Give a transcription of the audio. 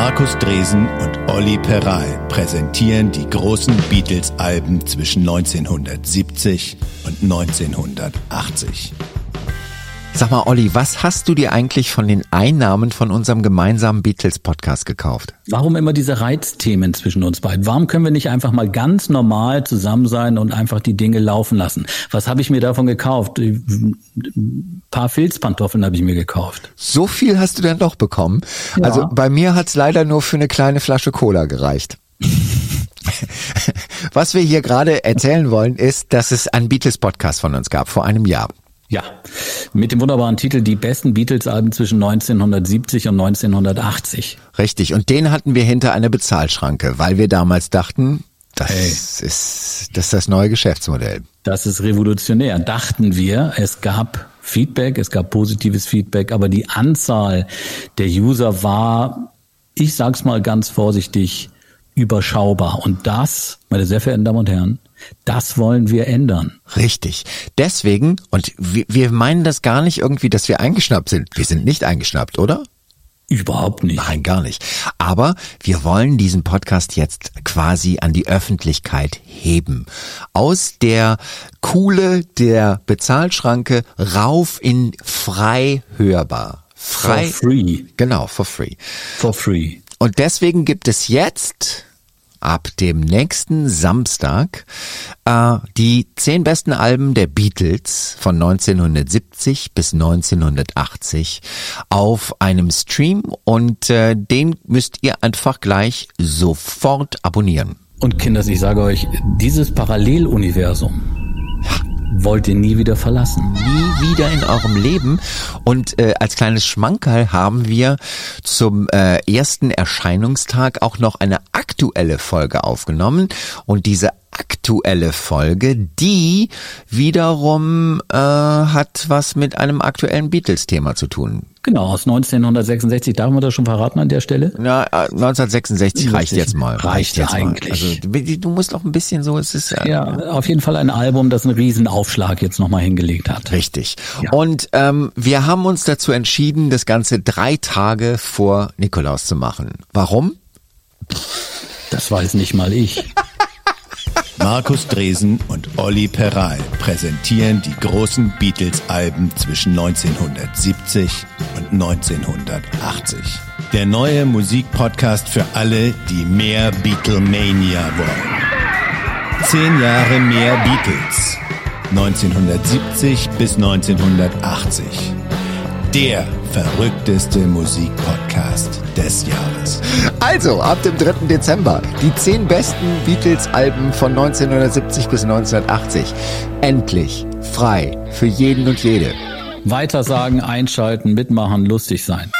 Markus Dresen und Olli Peral präsentieren die großen Beatles-Alben zwischen 1970 und 1980. Sag mal, Olli, was hast du dir eigentlich von den Einnahmen von unserem gemeinsamen Beatles-Podcast gekauft? Warum immer diese Reizthemen zwischen uns beiden? Warum können wir nicht einfach mal ganz normal zusammen sein und einfach die Dinge laufen lassen? Was habe ich mir davon gekauft? Ein paar Filzpantoffeln habe ich mir gekauft. So viel hast du denn doch bekommen? Ja. Also bei mir hat's leider nur für eine kleine Flasche Cola gereicht. Was wir hier gerade erzählen wollen, ist, dass es einen Beatles-Podcast von uns gab vor einem Jahr. Ja, mit dem wunderbaren Titel Die besten Beatles-Alben zwischen 1970 und 1980. Richtig, und den hatten wir hinter einer Bezahlschranke, weil wir damals dachten, das hey. ist, das ist das neue Geschäftsmodell. Das ist revolutionär, dachten wir. Es gab Feedback, es gab positives Feedback, aber die Anzahl der User war, ich sag's mal ganz vorsichtig, überschaubar. Und das, meine sehr verehrten Damen und Herren, das wollen wir ändern. Richtig. Deswegen, und wir, wir meinen das gar nicht irgendwie, dass wir eingeschnappt sind. Wir sind nicht eingeschnappt, oder? Überhaupt nicht. Nein, gar nicht. Aber wir wollen diesen Podcast jetzt quasi an die Öffentlichkeit heben. Aus der Kuhle der Bezahlschranke rauf in frei hörbar. Frei. For free. Genau, for free. For free. Und deswegen gibt es jetzt ab dem nächsten Samstag äh, die zehn besten Alben der Beatles von 1970 bis 1980 auf einem Stream und äh, den müsst ihr einfach gleich sofort abonnieren. Und Kinders, ich sage euch, dieses Paralleluniversum, wollt ihr nie wieder verlassen. Nie wieder in eurem Leben. Und äh, als kleines Schmankerl haben wir zum äh, ersten Erscheinungstag auch noch eine aktuelle Folge aufgenommen. Und diese aktuelle Folge, die wiederum äh, hat was mit einem aktuellen Beatles-Thema zu tun. Genau, aus 1966. Darf man das schon verraten an der Stelle? Na, 1966 äh, reicht jetzt mal. Reicht, jetzt eigentlich. Mal. Also du musst auch ein bisschen so, es ist ja, ja auf jeden Fall ein Album, das einen Riesenaufschlag jetzt nochmal hingelegt hat. Richtig. Ja. Und ähm, wir haben uns dazu entschieden, das Ganze drei Tage vor Nikolaus zu machen. Warum? Weiß nicht mal ich. Markus Dresen und Olli Peral präsentieren die großen Beatles-Alben zwischen 1970 und 1980. Der neue Musikpodcast für alle, die mehr Beatlemania wollen. Zehn Jahre mehr Beatles. 1970 bis 1980 der verrückteste Musikpodcast des Jahres. Also, ab dem 3. Dezember die zehn besten Beatles-Alben von 1970 bis 1980. Endlich frei für jeden und jede. Weitersagen, einschalten, mitmachen, lustig sein.